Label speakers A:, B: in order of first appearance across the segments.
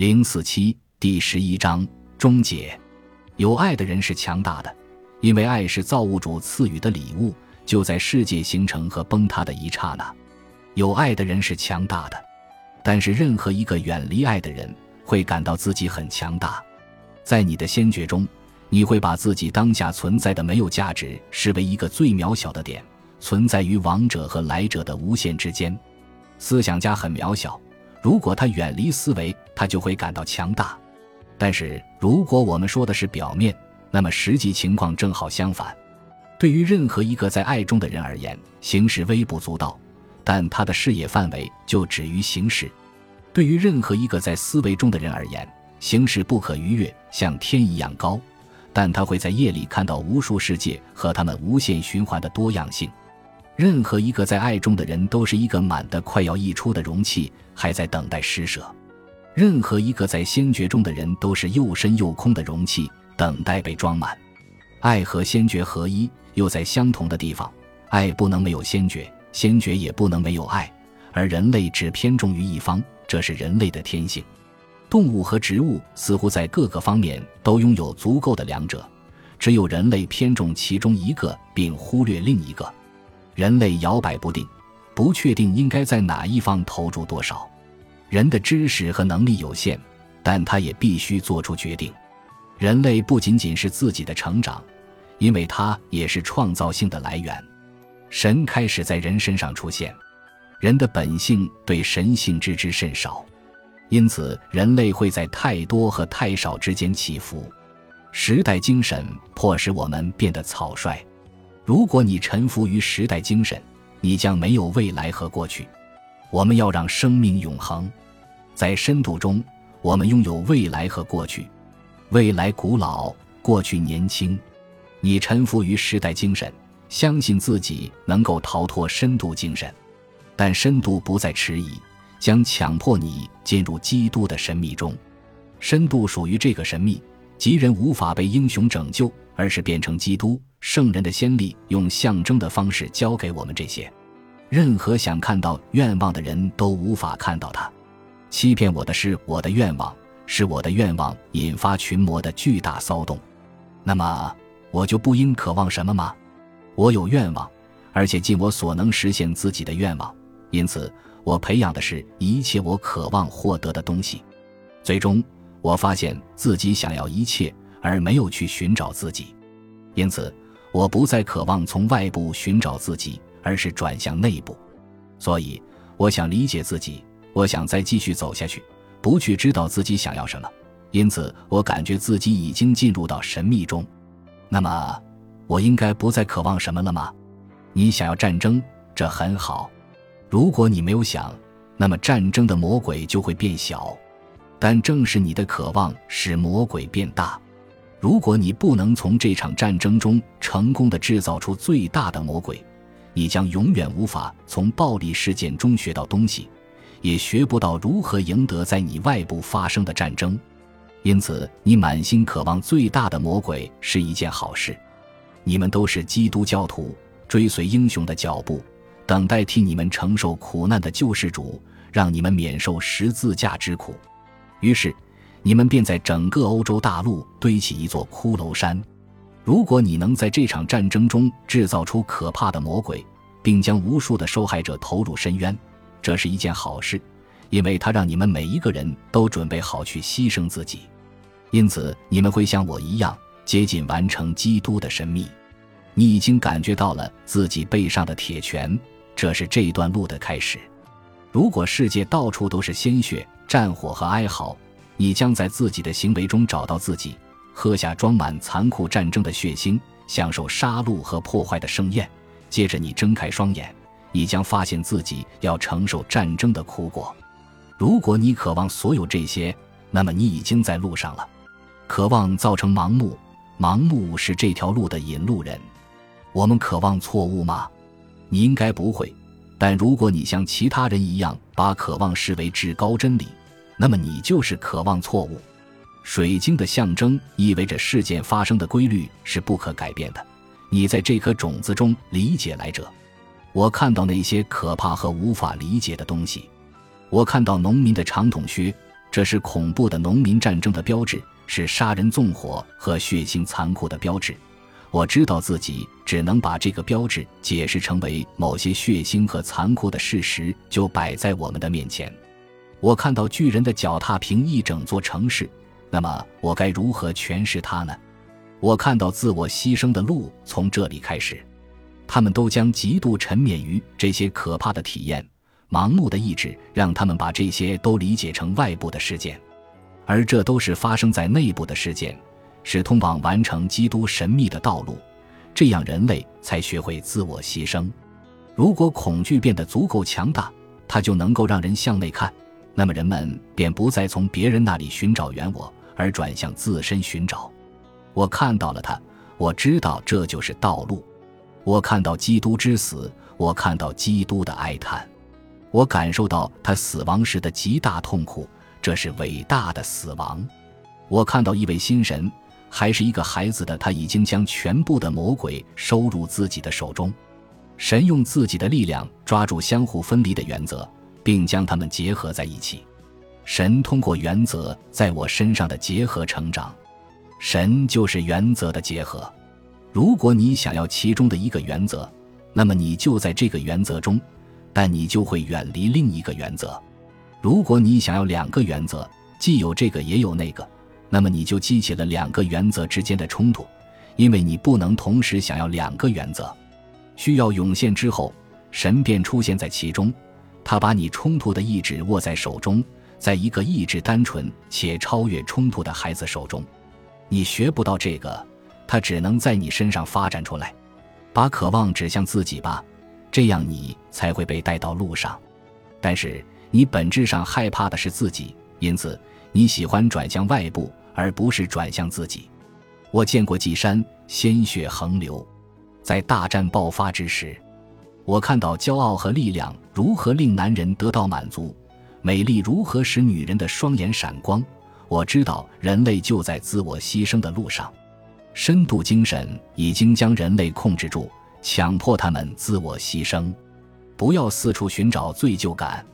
A: 零四七第十一章终结。有爱的人是强大的，因为爱是造物主赐予的礼物，就在世界形成和崩塌的一刹那。有爱的人是强大的，但是任何一个远离爱的人会感到自己很强大。在你的先觉中，你会把自己当下存在的没有价值视为一个最渺小的点，存在于往者和来者的无限之间。思想家很渺小。如果他远离思维，他就会感到强大。但是，如果我们说的是表面，那么实际情况正好相反。对于任何一个在爱中的人而言，形式微不足道，但他的视野范围就止于形式；对于任何一个在思维中的人而言，形式不可逾越，像天一样高，但他会在夜里看到无数世界和他们无限循环的多样性。任何一个在爱中的人，都是一个满的快要溢出的容器，还在等待施舍；任何一个在先觉中的人，都是又深又空的容器，等待被装满。爱和先觉合一，又在相同的地方。爱不能没有先觉，先觉也不能没有爱，而人类只偏重于一方，这是人类的天性。动物和植物似乎在各个方面都拥有足够的两者，只有人类偏重其中一个，并忽略另一个。人类摇摆不定，不确定应该在哪一方投注多少。人的知识和能力有限，但他也必须做出决定。人类不仅仅是自己的成长，因为它也是创造性的来源。神开始在人身上出现，人的本性对神性知之甚少，因此人类会在太多和太少之间起伏。时代精神迫使我们变得草率。如果你臣服于时代精神，你将没有未来和过去。我们要让生命永恒，在深度中，我们拥有未来和过去。未来古老，过去年轻。你臣服于时代精神，相信自己能够逃脱深度精神，但深度不再迟疑，将强迫你进入基督的神秘中。深度属于这个神秘，即人无法被英雄拯救，而是变成基督。圣人的先例用象征的方式教给我们这些，任何想看到愿望的人都无法看到它。欺骗我的是我的愿望，是我的愿望引发群魔的巨大骚动。那么我就不应渴望什么吗？我有愿望，而且尽我所能实现自己的愿望。因此，我培养的是一切我渴望获得的东西。最终，我发现自己想要一切，而没有去寻找自己。因此。我不再渴望从外部寻找自己，而是转向内部。所以，我想理解自己，我想再继续走下去，不去知道自己想要什么。因此，我感觉自己已经进入到神秘中。那么，我应该不再渴望什么了吗？你想要战争，这很好。如果你没有想，那么战争的魔鬼就会变小。但正是你的渴望使魔鬼变大。如果你不能从这场战争中成功的制造出最大的魔鬼，你将永远无法从暴力事件中学到东西，也学不到如何赢得在你外部发生的战争。因此，你满心渴望最大的魔鬼是一件好事。你们都是基督教徒，追随英雄的脚步，等待替你们承受苦难的救世主，让你们免受十字架之苦。于是。你们便在整个欧洲大陆堆起一座骷髅山。如果你能在这场战争中制造出可怕的魔鬼，并将无数的受害者投入深渊，这是一件好事，因为它让你们每一个人都准备好去牺牲自己。因此，你们会像我一样接近完成基督的神秘。你已经感觉到了自己背上的铁拳，这是这段路的开始。如果世界到处都是鲜血、战火和哀嚎，你将在自己的行为中找到自己，喝下装满残酷战争的血腥，享受杀戮和破坏的盛宴。接着，你睁开双眼，你将发现自己要承受战争的苦果。如果你渴望所有这些，那么你已经在路上了。渴望造成盲目，盲目是这条路的引路人。我们渴望错误吗？你应该不会。但如果你像其他人一样把渴望视为至高真理，那么你就是渴望错误。水晶的象征意味着事件发生的规律是不可改变的。你在这颗种子中理解来者。我看到那些可怕和无法理解的东西。我看到农民的长筒靴，这是恐怖的农民战争的标志，是杀人纵火和血腥残酷的标志。我知道自己只能把这个标志解释成为某些血腥和残酷的事实，就摆在我们的面前。我看到巨人的脚踏平一整座城市，那么我该如何诠释它呢？我看到自我牺牲的路从这里开始，他们都将极度沉湎于这些可怕的体验，盲目的意志让他们把这些都理解成外部的事件，而这都是发生在内部的事件。是通往完成基督神秘的道路，这样人类才学会自我牺牲。如果恐惧变得足够强大，它就能够让人向内看，那么人们便不再从别人那里寻找原我，而转向自身寻找。我看到了它，我知道这就是道路。我看到基督之死，我看到基督的哀叹，我感受到他死亡时的极大痛苦，这是伟大的死亡。我看到一位新神。还是一个孩子的他，已经将全部的魔鬼收入自己的手中。神用自己的力量抓住相互分离的原则，并将它们结合在一起。神通过原则在我身上的结合成长。神就是原则的结合。如果你想要其中的一个原则，那么你就在这个原则中，但你就会远离另一个原则。如果你想要两个原则，既有这个也有那个。那么你就激起了两个原则之间的冲突，因为你不能同时想要两个原则。需要涌现之后，神便出现在其中，他把你冲突的意志握在手中，在一个意志单纯且超越冲突的孩子手中。你学不到这个，他只能在你身上发展出来。把渴望指向自己吧，这样你才会被带到路上。但是你本质上害怕的是自己，因此你喜欢转向外部。而不是转向自己。我见过祭山，鲜血横流。在大战爆发之时，我看到骄傲和力量如何令男人得到满足，美丽如何使女人的双眼闪光。我知道人类就在自我牺牲的路上。深度精神已经将人类控制住，强迫他们自我牺牲。不要四处寻找罪疚感。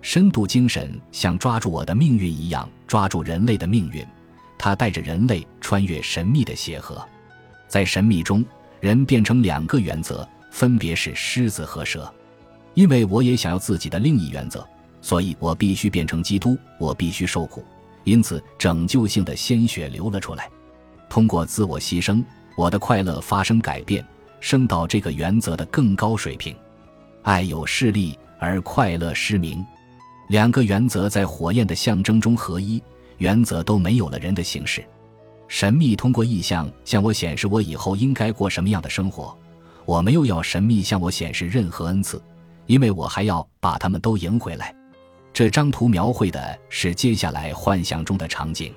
A: 深度精神像抓住我的命运一样抓住人类的命运。他带着人类穿越神秘的鞋盒，在神秘中，人变成两个原则，分别是狮子和蛇。因为我也想要自己的另一原则，所以我必须变成基督，我必须受苦。因此，拯救性的鲜血流了出来。通过自我牺牲，我的快乐发生改变，升到这个原则的更高水平。爱有势力，而快乐失明。两个原则在火焰的象征中合一。原则都没有了人的形式，神秘通过意象向我显示我以后应该过什么样的生活。我没有要神秘向我显示任何恩赐，因为我还要把他们都赢回来。这张图描绘的是接下来幻想中的场景。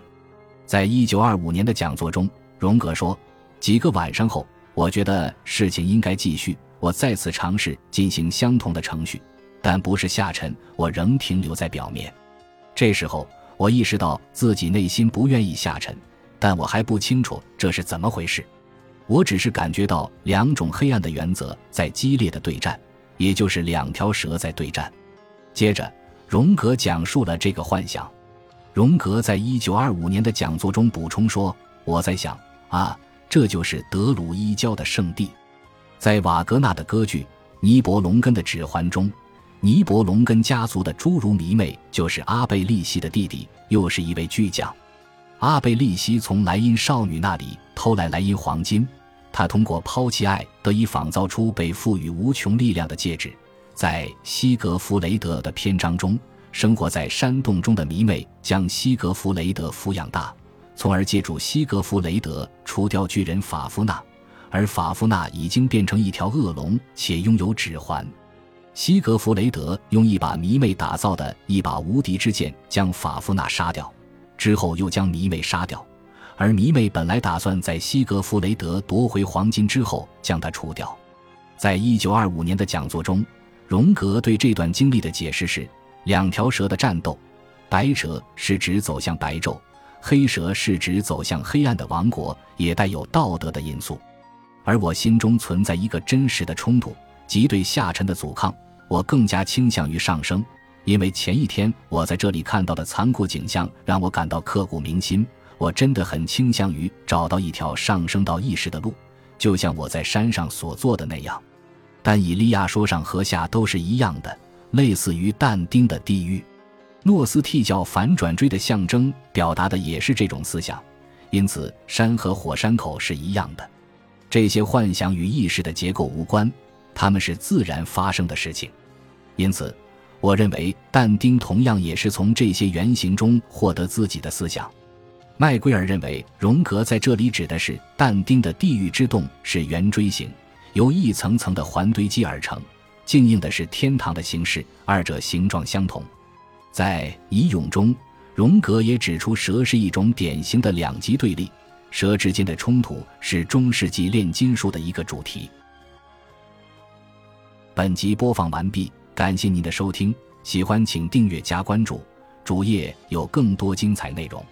A: 在一九二五年的讲座中，荣格说：“几个晚上后，我觉得事情应该继续。我再次尝试进行相同的程序，但不是下沉，我仍停留在表面。这时候。”我意识到自己内心不愿意下沉，但我还不清楚这是怎么回事。我只是感觉到两种黑暗的原则在激烈的对战，也就是两条蛇在对战。接着，荣格讲述了这个幻想。荣格在一九二五年的讲座中补充说：“我在想啊，这就是德鲁伊教的圣地，在瓦格纳的歌剧《尼伯龙根的指环》中。”尼伯龙根家族的侏儒迷妹就是阿贝利西的弟弟，又是一位巨匠。阿贝利西从莱茵少女那里偷来莱茵黄金，他通过抛弃爱得以仿造出被赋予无穷力量的戒指。在西格弗雷德的篇章中，生活在山洞中的迷妹将西格弗雷德抚养大，从而借助西格弗雷德除掉巨人法夫纳，而法夫纳已经变成一条恶龙，且拥有指环。西格弗雷德用一把迷妹打造的一把无敌之剑将法夫纳杀掉，之后又将迷妹杀掉。而迷妹本来打算在西格弗雷德夺回黄金之后将他除掉。在一九二五年的讲座中，荣格对这段经历的解释是：两条蛇的战斗，白蛇是指走向白昼，黑蛇是指走向黑暗的王国，也带有道德的因素。而我心中存在一个真实的冲突，即对下沉的阻抗。我更加倾向于上升，因为前一天我在这里看到的残酷景象让我感到刻骨铭心。我真的很倾向于找到一条上升到意识的路，就像我在山上所做的那样。但以利亚说上和下都是一样的，类似于但丁的地狱。诺斯替教反转锥的象征表达的也是这种思想，因此山和火山口是一样的。这些幻想与意识的结构无关，它们是自然发生的事情。因此，我认为但丁同样也是从这些原型中获得自己的思想。麦圭尔认为，荣格在这里指的是但丁的地狱之洞是圆锥形，由一层层的环堆积而成，镜映的是天堂的形式，二者形状相同。在《遗咏》中，荣格也指出，蛇是一种典型的两极对立，蛇之间的冲突是中世纪炼金术的一个主题。本集播放完毕，感谢您的收听，喜欢请订阅加关注，主页有更多精彩内容。